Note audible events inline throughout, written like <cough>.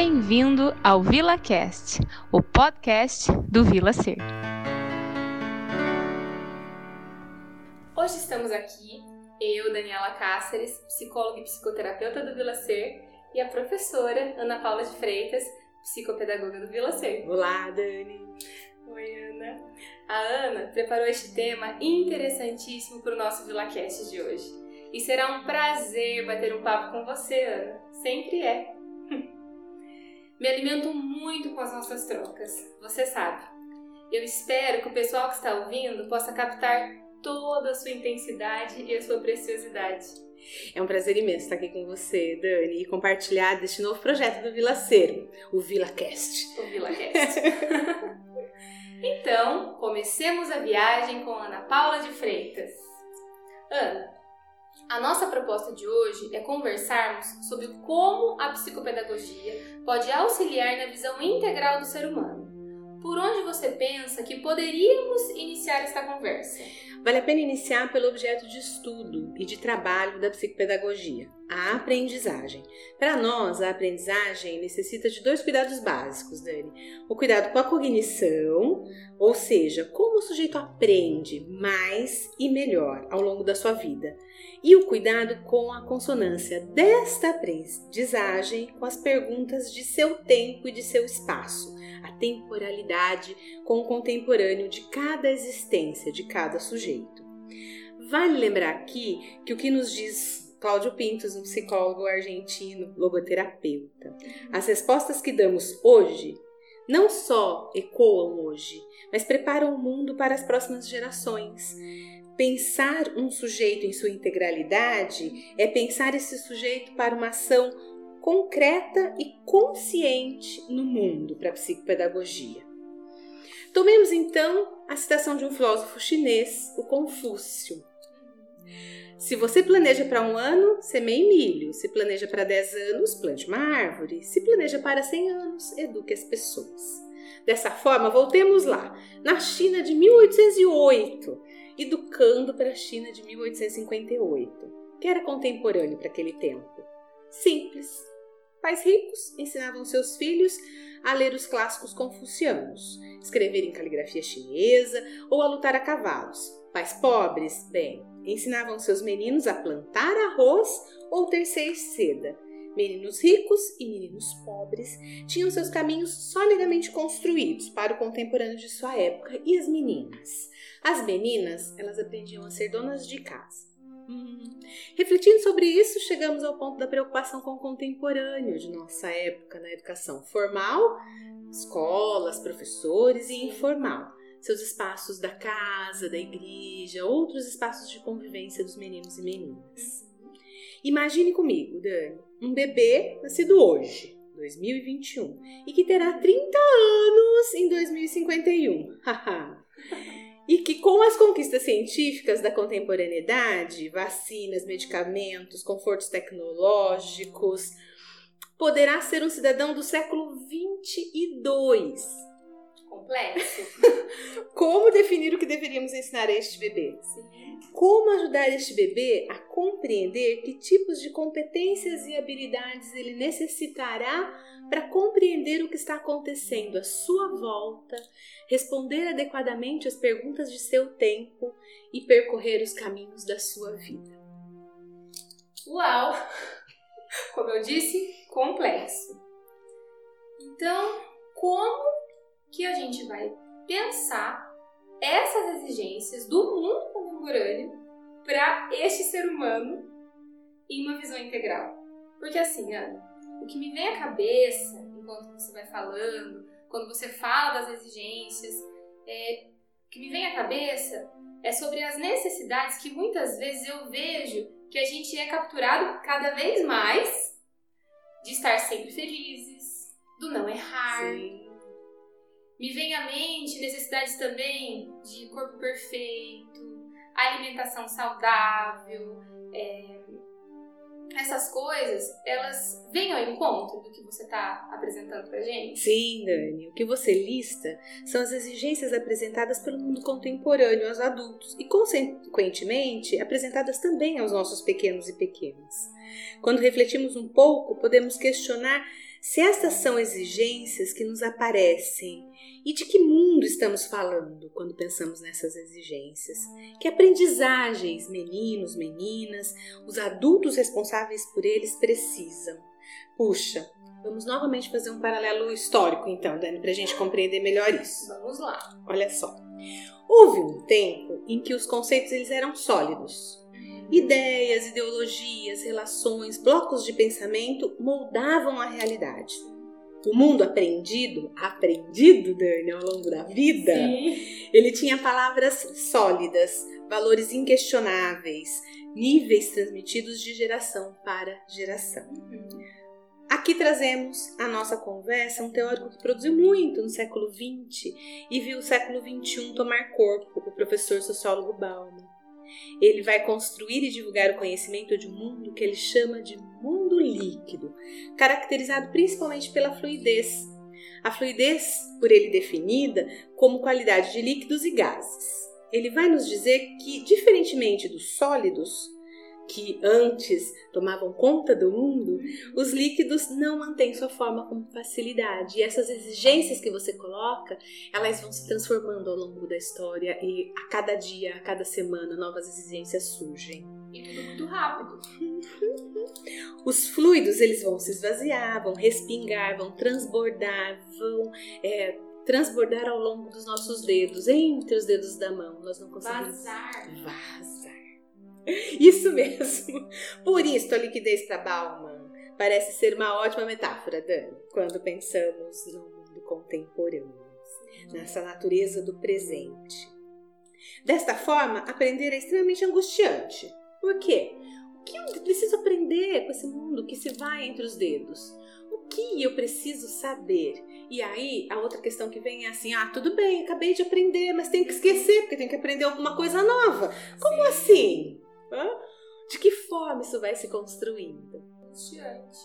Bem-vindo ao VilaCast, o podcast do Vila Ser. Hoje estamos aqui, eu, Daniela Cáceres, psicóloga e psicoterapeuta do Vila Ser, e a professora Ana Paula de Freitas, psicopedagoga do Vila Ser. Olá, Dani. Oi, Ana. A Ana preparou este tema interessantíssimo para o nosso VilaCast de hoje. E será um prazer bater um papo com você, Ana. Sempre é. Me alimento muito com as nossas trocas, você sabe. Eu espero que o pessoal que está ouvindo possa captar toda a sua intensidade e a sua preciosidade. É um prazer imenso estar aqui com você, Dani, e compartilhar deste novo projeto do Vila Ser, o VilaCast. O VilaCast. <laughs> então, comecemos a viagem com Ana Paula de Freitas. Ana, a nossa proposta de hoje é conversarmos sobre como a psicopedagogia pode auxiliar na visão integral do ser humano. Por onde você pensa que poderíamos iniciar esta conversa? Vale a pena iniciar pelo objeto de estudo e de trabalho da psicopedagogia, a aprendizagem. Para nós, a aprendizagem necessita de dois cuidados básicos, Dani. O cuidado com a cognição, ou seja, como o sujeito aprende mais e melhor ao longo da sua vida, e o cuidado com a consonância desta aprendizagem com as perguntas de seu tempo e de seu espaço, a temporalidade com o contemporâneo de cada existência de cada sujeito. Vale lembrar aqui que o que nos diz Cláudio Pintos, um psicólogo argentino, logoterapeuta, as respostas que damos hoje não só ecoam hoje, mas preparam o mundo para as próximas gerações. Pensar um sujeito em sua integralidade é pensar esse sujeito para uma ação concreta e consciente no mundo para a psicopedagogia. Tomemos então a citação de um filósofo chinês, o Confúcio. Se você planeja para um ano, semeie milho. Se planeja para 10 anos, plante uma árvore. Se planeja para 100 anos, eduque as pessoas. Dessa forma, voltemos lá, na China de 1808, educando para a China de 1858, que era contemporâneo para aquele tempo. Simples. Pais ricos ensinavam seus filhos a ler os clássicos confucianos, escrever em caligrafia chinesa ou a lutar a cavalos. Pais pobres, bem, ensinavam seus meninos a plantar arroz ou tecer seda. Meninos ricos e meninos pobres tinham seus caminhos solidamente construídos para o contemporâneo de sua época e as meninas. As meninas, elas aprendiam a ser donas de casa. Hum. Refletindo sobre isso, chegamos ao ponto da preocupação com o contemporâneo de nossa época na educação formal, escolas, professores e informal seus espaços da casa, da igreja, outros espaços de convivência dos meninos e meninas. Imagine comigo, Dani, um bebê nascido hoje, 2021, e que terá 30 anos em 2051. <laughs> e que com as conquistas científicas da contemporaneidade, vacinas, medicamentos, confortos tecnológicos, poderá ser um cidadão do século 22 complexo. <laughs> Como definir o que deveríamos ensinar a este bebê? Sim. Como ajudar este bebê a compreender que tipos de competências e habilidades ele necessitará para compreender o que está acontecendo à sua volta, responder adequadamente às perguntas de seu tempo e percorrer os caminhos da sua vida. Uau! Como eu disse, complexo. Então, como que a gente vai pensar essas exigências do mundo contemporâneo para este ser humano em uma visão integral. Porque assim, Ana, o que me vem à cabeça enquanto você vai falando, quando você fala das exigências, é, o que me vem à cabeça é sobre as necessidades que muitas vezes eu vejo que a gente é capturado cada vez mais de estar sempre felizes, do não errar, Sim me vem à mente necessidades também de corpo perfeito, alimentação saudável, é, essas coisas, elas vêm ao encontro do que você está apresentando pra gente? Sim, Dani. O que você lista são as exigências apresentadas pelo mundo contemporâneo aos adultos e, consequentemente, apresentadas também aos nossos pequenos e pequenas. Quando refletimos um pouco, podemos questionar Se estas são exigências que nos aparecem, e de que mundo estamos falando quando pensamos nessas exigências? Que aprendizagens meninos, meninas, os adultos responsáveis por eles precisam? Puxa, vamos novamente fazer um paralelo histórico então, Dani, para a gente compreender melhor isso. Vamos lá. Olha só. Houve um tempo em que os conceitos eles eram sólidos. Ideias, ideologias, relações, blocos de pensamento moldavam a realidade. O mundo aprendido, aprendido, Dani, ao longo da vida, Sim. ele tinha palavras sólidas, valores inquestionáveis, níveis transmitidos de geração para geração. Aqui trazemos a nossa conversa um teórico que produziu muito no século XX e viu o século XXI tomar corpo, o professor sociólogo Bauman. Ele vai construir e divulgar o conhecimento de um mundo que ele chama de mundo líquido, caracterizado principalmente pela fluidez. A fluidez, por ele definida como qualidade de líquidos e gases. Ele vai nos dizer que, diferentemente dos sólidos, que antes tomavam conta do mundo, os líquidos não mantêm sua forma com facilidade. E essas exigências que você coloca, elas vão se transformando ao longo da história e a cada dia, a cada semana, novas exigências surgem. E tudo muito rápido. <laughs> Os fluidos, eles vão se esvaziar, vão respingar, vão transbordar, vão é, transbordar ao longo dos nossos dedos, entre os dedos da mão. Nós não conseguimos Vazar. Vazar. <laughs> Isso mesmo. Por isso, a liquidez para Bauman parece ser uma ótima metáfora, Dani, quando pensamos no mundo contemporâneo, nessa natureza do presente. Desta forma, aprender é extremamente angustiante. Por quê? O que eu preciso aprender com esse mundo que se vai entre os dedos? O que eu preciso saber? E aí, a outra questão que vem é assim: ah, tudo bem, acabei de aprender, mas tenho que esquecer, porque tenho que aprender alguma coisa nova. Como assim? De que forma isso vai se construindo? Angustiante.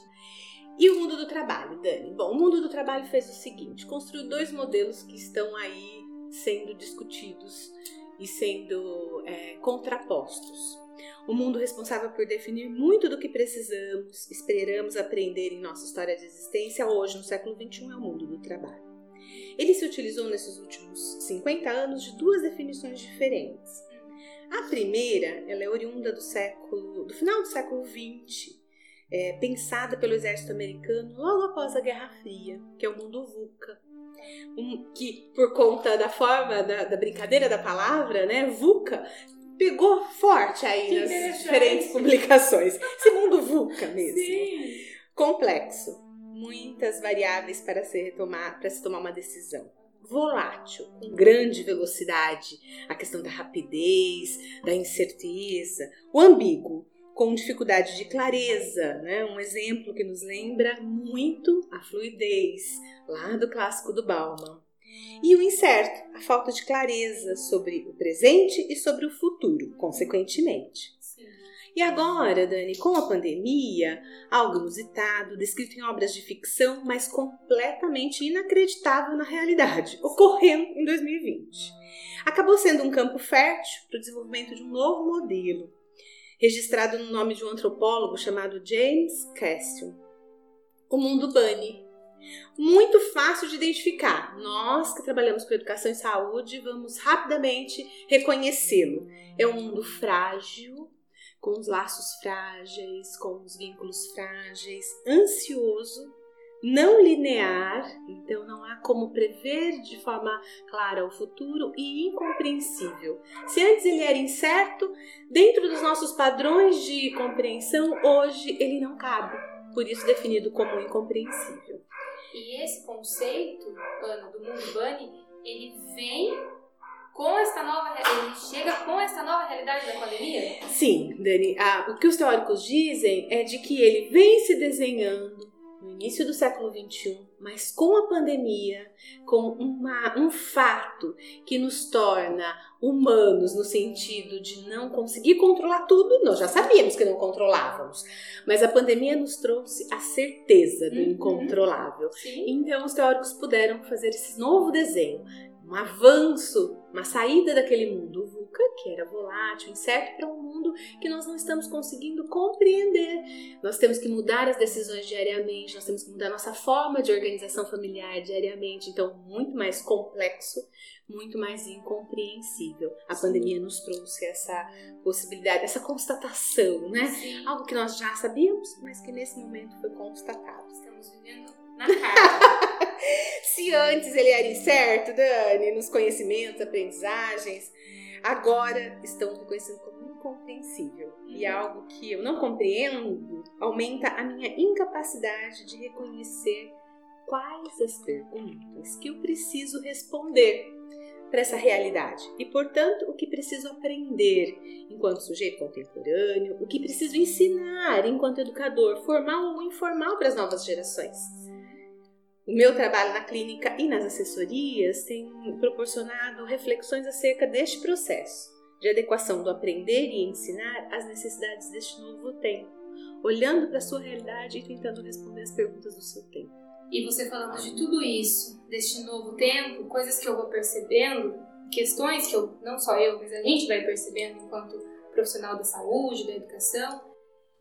E o mundo do trabalho, Dani? Bom, o mundo do trabalho fez o seguinte: construiu dois modelos que estão aí sendo discutidos e sendo é, contrapostos. O mundo responsável por definir muito do que precisamos, esperamos aprender em nossa história de existência hoje, no século XXI, é o mundo do trabalho. Ele se utilizou nesses últimos 50 anos de duas definições diferentes. A primeira, ela é oriunda do século, do final do século XX, é, pensada pelo exército americano logo após a Guerra Fria, que é o mundo VUCA. Um, que por conta da forma da, da, brincadeira da palavra, né, VUCA, pegou forte aí nas diferentes publicações. Esse mundo VUCA mesmo. Sim. Complexo, muitas variáveis para se tomar, para se tomar uma decisão. Volátil, com grande velocidade, a questão da rapidez, da incerteza. O ambíguo, com dificuldade de clareza, né? um exemplo que nos lembra muito a fluidez, lá do clássico do Bauman. E o incerto, a falta de clareza sobre o presente e sobre o futuro, consequentemente. E agora, Dani, com a pandemia, algo inusitado, descrito em obras de ficção, mas completamente inacreditável na realidade, <laughs> ocorrendo em 2020. Acabou sendo um campo fértil para o desenvolvimento de um novo modelo, registrado no nome de um antropólogo chamado James Cassius. O mundo Bunny. Muito fácil de identificar. Nós que trabalhamos com educação e saúde vamos rapidamente reconhecê-lo. É um mundo frágil, com os laços frágeis, com os vínculos frágeis, ansioso, não linear, então não há como prever de forma clara o futuro e incompreensível. Se antes ele era incerto, dentro dos nossos padrões de compreensão, hoje ele não cabe, por isso definido como incompreensível. E esse conceito, Ana, do bunny, ele vem com esta nova, ele chega com esta nova realidade da pandemia? Sim, Dani, ah, o que os teóricos dizem é de que ele vem se desenhando no início do século XXI, mas com a pandemia, com uma, um fato que nos torna humanos no sentido de não conseguir controlar tudo, nós já sabíamos que não controlávamos, mas a pandemia nos trouxe a certeza do Uhum. incontrolável. Sim. Então os teóricos puderam fazer esse novo desenho, um avanço uma saída daquele mundo VUCA, que era volátil, incerto, para um mundo que nós não estamos conseguindo compreender. Nós temos que mudar as decisões diariamente, nós temos que mudar nossa forma de organização familiar diariamente, então muito mais complexo, muito mais incompreensível. A Sim. pandemia nos trouxe essa possibilidade, essa constatação, né? Sim. Algo que nós já sabíamos, mas que nesse momento foi constatado. Estamos vivendo na cara. <laughs> Se antes ele era incerto, Dani, nos conhecimentos, aprendizagens, agora estão reconhecendo como incompreensível. E uhum. algo que eu não compreendo aumenta a minha incapacidade de reconhecer quais as perguntas que eu preciso responder para essa realidade e, portanto, o que preciso aprender enquanto sujeito contemporâneo, o que preciso ensinar enquanto educador, formal ou informal para as novas gerações. O meu trabalho na clínica e nas assessorias tem proporcionado reflexões acerca deste processo de adequação do aprender e ensinar às necessidades deste novo tempo, olhando para a sua realidade e tentando responder as perguntas do seu tempo. E você falando de tudo isso, deste novo tempo, coisas que eu vou percebendo, questões que eu, não só eu, mas a gente vai percebendo enquanto profissional da saúde, da educação,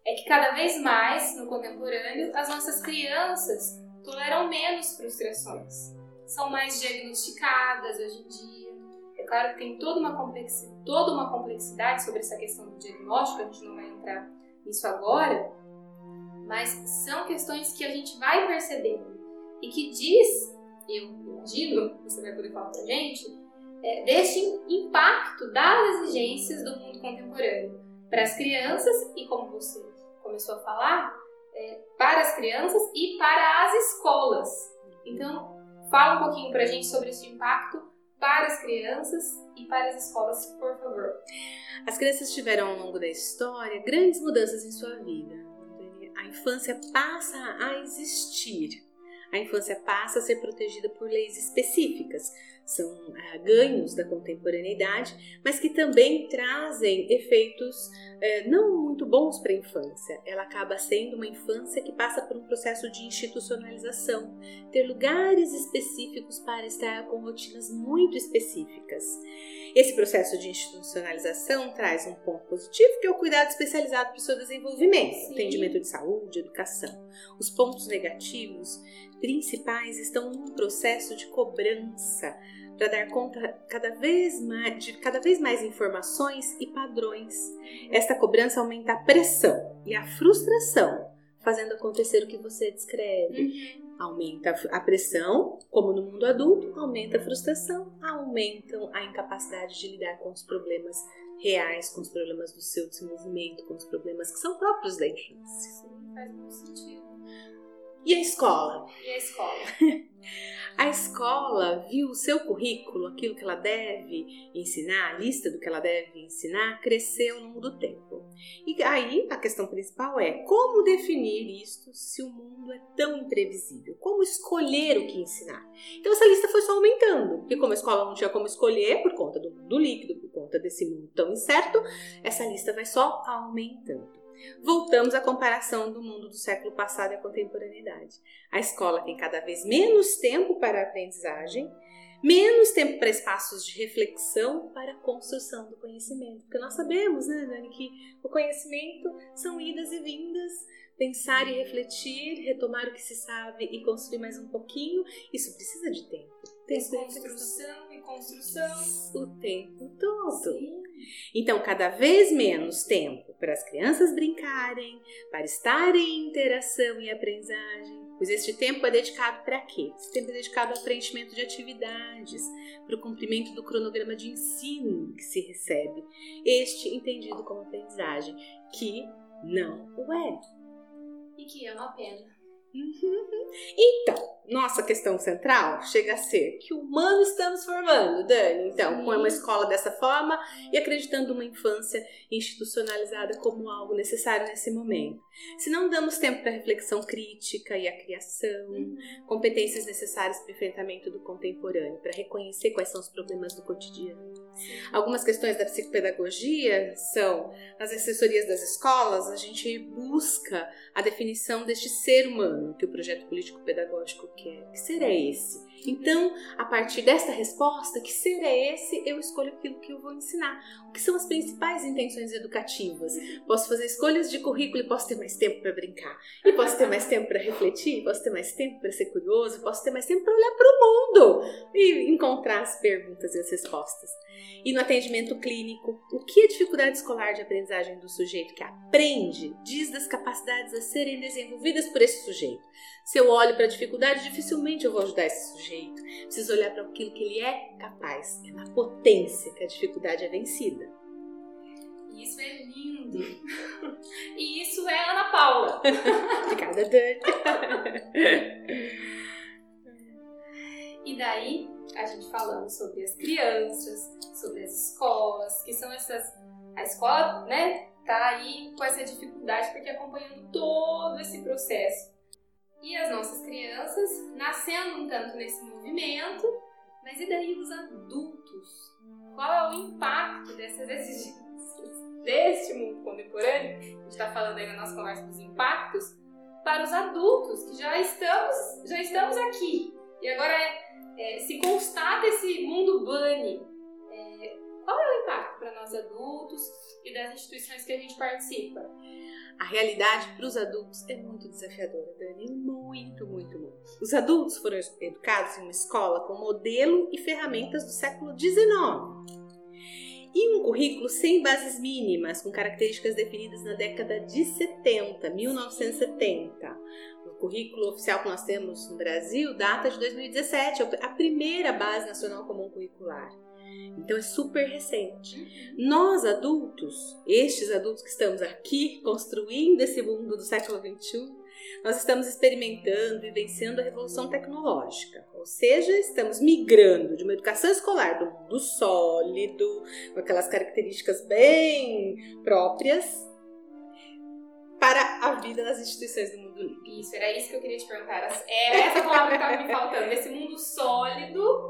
é que cada vez mais no contemporâneo as nossas crianças toleram menos frustrações. São mais diagnosticadas hoje em dia. É claro que tem toda uma, complexi toda uma complexidade sobre essa questão do diagnóstico, a gente não vai entrar nisso agora, mas são questões que a gente vai percebendo e que diz, eu imagino, você vai poder falar pra gente, é, deste impacto das exigências do mundo contemporâneo para as crianças e, como você começou a falar, é, para as crianças e para as escolas. Então, fala um pouquinho para a gente sobre esse impacto para as crianças e para as escolas, por favor. As crianças tiveram ao longo da história grandes mudanças em sua vida. A infância passa a existir. A infância passa a ser protegida por leis específicas, são uh, ganhos da contemporaneidade, mas que também trazem efeitos uh, não muito bons para a infância. Ela acaba sendo uma infância que passa por um processo de institucionalização, ter lugares específicos para estar com rotinas muito específicas. Esse processo de institucionalização traz um ponto positivo, que é o cuidado especializado para o seu desenvolvimento, Sim. atendimento de saúde, educação. Os pontos negativos principais estão num processo de cobrança para dar conta cada vez mais, de cada vez mais informações e padrões. Esta cobrança aumenta a pressão e a frustração, fazendo acontecer o que você descreve. Uhum. Aumenta a pressão, como no mundo adulto, aumenta a frustração, aumentam a incapacidade de lidar com os problemas reais, com os problemas do seu desenvolvimento, com os problemas que são próprios da infância. Sim, faz muito sentido. E a escola? E a escola? <laughs> a escola viu o seu currículo, aquilo que ela deve ensinar, a lista do que ela deve ensinar, cresceu ao longo do tempo. E aí a questão principal é como definir isto se o mundo é tão imprevisível? Como escolher o que ensinar? Então essa lista foi só aumentando, porque como a escola não tinha como escolher por conta do mundo líquido, por conta desse mundo tão incerto, essa lista vai só aumentando. Voltamos à comparação do mundo do século passado e a contemporaneidade. A escola tem cada vez menos tempo para a aprendizagem, menos tempo para espaços de reflexão para a construção do conhecimento. Porque nós sabemos, né, Dani, que o conhecimento são idas e vindas, pensar e refletir, retomar o que se sabe e construir mais um pouquinho. Isso precisa de tempo. Desconstrução e construção. O tempo todo. Sim. Então, cada vez menos tempo para as crianças brincarem, para estarem em interação e aprendizagem. Pois este tempo é dedicado para quê? Esse tempo é dedicado ao preenchimento de atividades, para o cumprimento do cronograma de ensino que se recebe. Este entendido como aprendizagem, que não o é. E que é uma pena. Uhum. Então, nossa questão central chega a ser que humano estamos formando, Dani. Então, Sim. com uma escola dessa forma e acreditando uma infância institucionalizada como algo necessário nesse momento. Se não damos tempo para reflexão crítica e a criação, uhum. competências necessárias para o enfrentamento do contemporâneo, para reconhecer quais são os problemas do cotidiano. Algumas questões da psicopedagogia são, nas assessorias das escolas, a gente busca a definição deste ser humano que o projeto político-pedagógico quer. Que ser é esse? Então, a partir desta resposta, que ser é esse, eu escolho aquilo que eu vou ensinar. O que são as principais intenções educativas? Posso fazer escolhas de currículo e posso ter mais tempo para brincar. E posso ter mais tempo para refletir, posso ter mais tempo para ser curioso, posso ter mais tempo para olhar para o mundo e encontrar as perguntas e as respostas. E no atendimento clínico, o que a dificuldade escolar de aprendizagem do sujeito que aprende diz das capacidades a serem desenvolvidas por esse sujeito? Se eu olho para a dificuldade, dificilmente eu vou ajudar esse sujeito. Preciso olhar para aquilo que ele é capaz. É na potência que a dificuldade é vencida. Isso é lindo. <laughs> e isso é Ana Paula. <laughs> Obrigada, Dani. <laughs> e daí, a gente falando sobre as crianças, sobre as escolas, que são essas. A escola, né, tá aí com essa dificuldade porque acompanhando todo esse processo. E as nossas crianças nascendo um tanto nesse movimento, mas e daí os adultos? Qual é o impacto dessas exigências deste mundo contemporâneo? A gente está falando aí na nossa conversa dos impactos para os adultos que já estamos, já estamos aqui. E agora é, é, se constata esse mundo bunny qual é o impacto para nós adultos e das instituições que a gente participa? A realidade para os adultos é muito desafiadora, Dani. Muito, muito, muito. Os adultos foram educados em uma escola com modelo e ferramentas do século XIX. E um currículo sem bases mínimas, com características definidas na década de 70, 1970. O currículo oficial que nós temos no Brasil data de 2017, é a primeira base nacional comum curricular. Então é super recente. Nós adultos, estes adultos que estamos aqui construindo esse mundo do século XXI, nós estamos experimentando, vivenciando a revolução tecnológica. Ou seja, estamos migrando de uma educação escolar do mundo sólido, com aquelas características bem próprias, para a vida nas instituições do mundo livre. Isso, era isso que eu queria te perguntar. Era essa palavra que estava me faltando. Esse mundo sólido.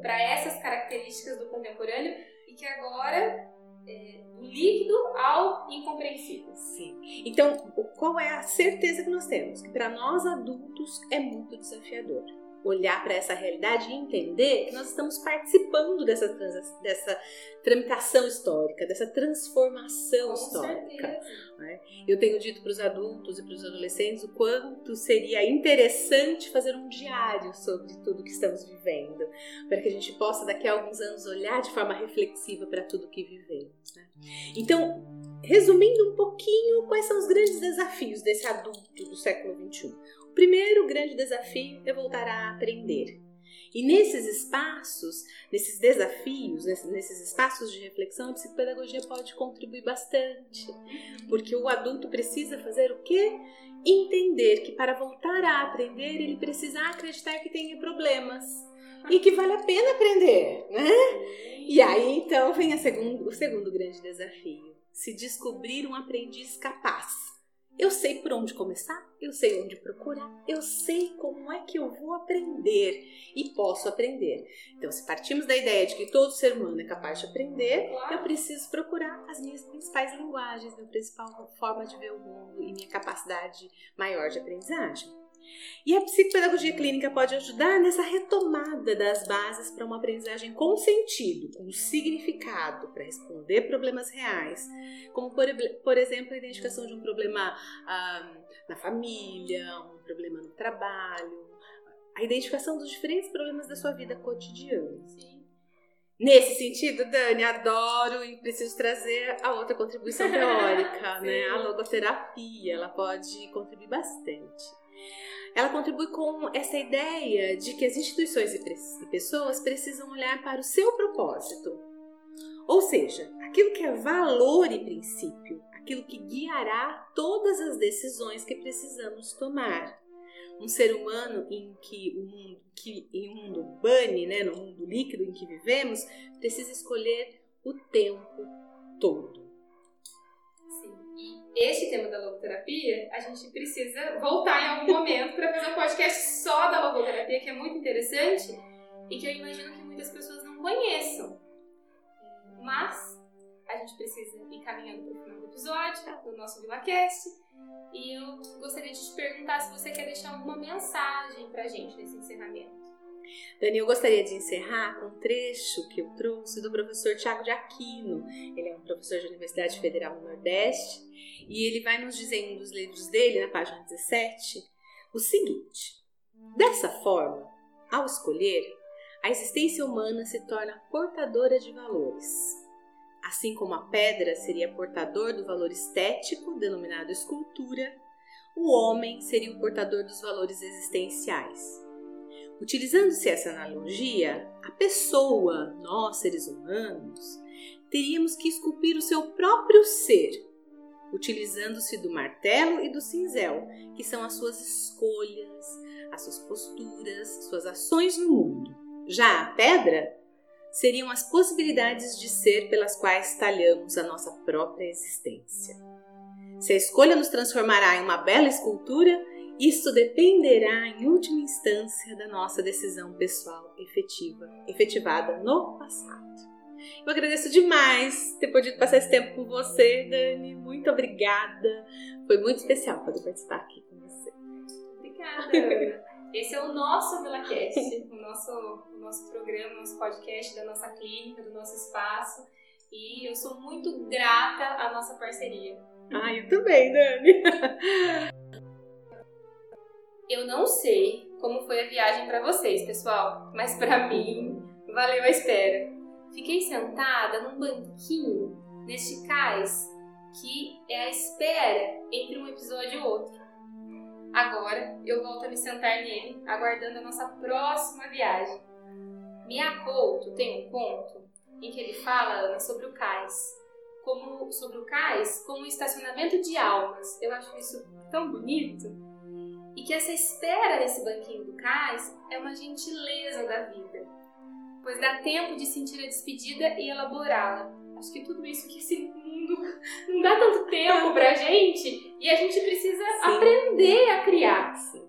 Para essas características do contemporâneo e que agora é, do líquido ao incompreensível. Sim. Então, qual é a certeza que nós temos? Que para nós adultos é muito desafiador olhar para essa realidade e entender que nós estamos participando dessa, dessa tramitação histórica, dessa transformação Com histórica. Né? Eu tenho dito para os adultos e para os adolescentes o quanto seria interessante fazer um diário sobre tudo que estamos vivendo, para que a gente possa daqui a alguns anos olhar de forma reflexiva para tudo que vivemos. Né? Então, resumindo um pouquinho, quais são os grandes desafios desse adulto do século XXI? Primeiro grande desafio é voltar a aprender. E nesses espaços, nesses desafios, nesses espaços de reflexão, a psicopedagogia pode contribuir bastante. Porque o adulto precisa fazer o quê? Entender que para voltar a aprender, ele precisa acreditar que tem problemas e que vale a pena aprender, né? E aí então vem segundo, o segundo grande desafio: se descobrir um aprendiz capaz eu sei por onde começar, eu sei onde procurar, eu sei como é que eu vou aprender e posso aprender. Então, se partimos da ideia de que todo ser humano é capaz de aprender, eu preciso procurar as minhas principais linguagens, minha principal forma de ver o mundo e minha capacidade maior de aprendizagem. E a psicopedagogia clínica pode ajudar nessa retomada das bases para uma aprendizagem com sentido, com significado, para responder problemas reais, como, por, por exemplo, a identificação de um problema ah, na família, um problema no trabalho, a identificação dos diferentes problemas da sua vida cotidiana. Sim. Nesse sentido, Dani, adoro e preciso trazer a outra contribuição teórica, <laughs> né? A logoterapia, ela pode contribuir bastante ela contribui com essa ideia de que as instituições e pessoas precisam olhar para o seu propósito. Ou seja, aquilo que é valor e princípio, aquilo que guiará todas as decisões que precisamos tomar. Um ser humano em que o mundo, que em um mundo bunny, né, no mundo líquido em que vivemos, precisa escolher o tempo todo este tema da logoterapia, a gente precisa voltar em algum momento para fazer um podcast só da logoterapia, que é muito interessante e que eu imagino que muitas pessoas não conheçam. Mas a gente precisa ir caminhando para o final do episódio do nosso VilaCast. E eu gostaria de te perguntar se você quer deixar alguma mensagem para a gente nesse encerramento. Dani, eu gostaria de encerrar com um trecho que eu trouxe do professor Tiago de Aquino. Ele é um professor de Universidade Federal do Nordeste e ele vai nos dizer em um dos livros dele, na página 17, o seguinte: Dessa forma, ao escolher, a existência humana se torna portadora de valores. Assim como a pedra seria portador do valor estético, denominado escultura, o homem seria o portador dos valores existenciais. Utilizando-se essa analogia, a pessoa, nós seres humanos, teríamos que esculpir o seu próprio ser, utilizando-se do martelo e do cinzel, que são as suas escolhas, as suas posturas, suas ações no mundo. Já a pedra seriam as possibilidades de ser pelas quais talhamos a nossa própria existência. Se a escolha nos transformará em uma bela escultura, isso dependerá em última instância da nossa decisão pessoal efetiva, efetivada no passado. Eu agradeço demais ter podido passar esse tempo com você, Dani. Muito obrigada. Foi muito especial poder participar aqui com você. Obrigada. Esse é o nosso VilaCast, o nosso, o nosso programa, o nosso podcast da nossa clínica, do nosso espaço. E eu sou muito grata à nossa parceria. Ah, eu também, Dani. <laughs> eu não sei como foi a viagem para vocês, pessoal, mas para mim valeu a espera. Fiquei sentada num banquinho neste cais que é a espera entre um episódio e outro. Agora eu volto a me sentar nele, aguardando a nossa próxima viagem. Mia Couto tem um conto em que ele fala, Ana, sobre o cais como sobre o cais como um estacionamento de almas. Eu acho isso tão bonito. E que essa espera nesse banquinho do cais é uma gentileza da vida, pois dá tempo de sentir a despedida e elaborá-la. Acho que tudo isso que esse mundo <laughs> não dá tanto tempo pra gente e a gente precisa Sim. aprender a criar. Sim.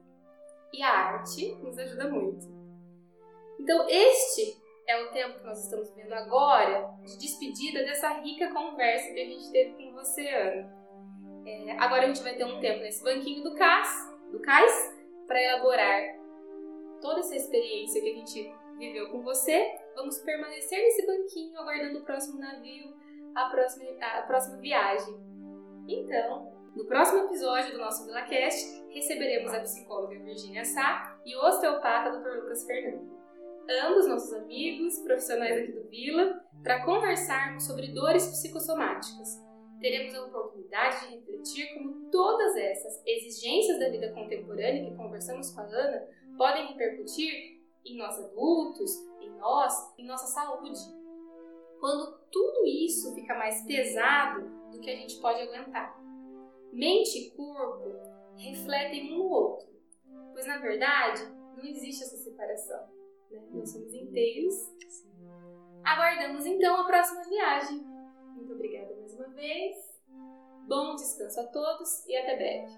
E a arte nos ajuda muito. Então, este é o tempo que nós estamos vivendo agora de despedida dessa rica conversa que a gente teve com você, Ana. É, agora a gente vai ter um tempo nesse banquinho do cais, do cais para elaborar toda essa experiência que a gente viveu com você. Vamos permanecer nesse banquinho aguardando o próximo navio, a próxima, a próxima viagem. Então, no próximo episódio do nosso VilaCast, receberemos a psicóloga Virginia Sá e o osteopata Dr. Lucas Fernando ambos nossos amigos, profissionais aqui do Vila, para conversarmos sobre dores psicossomáticas. Teremos a oportunidade de refletir como todas essas exigências da vida contemporânea que conversamos com a Ana podem repercutir em nós adultos, em nós, em nossa saúde. Quando tudo isso fica mais pesado do que a gente pode aguentar. Mente e corpo refletem um no outro, pois na verdade não existe essa separação né? Nós somos inteiros. Aguardamos então a próxima viagem. Muito obrigada mais uma vez. Bom descanso a todos e até breve.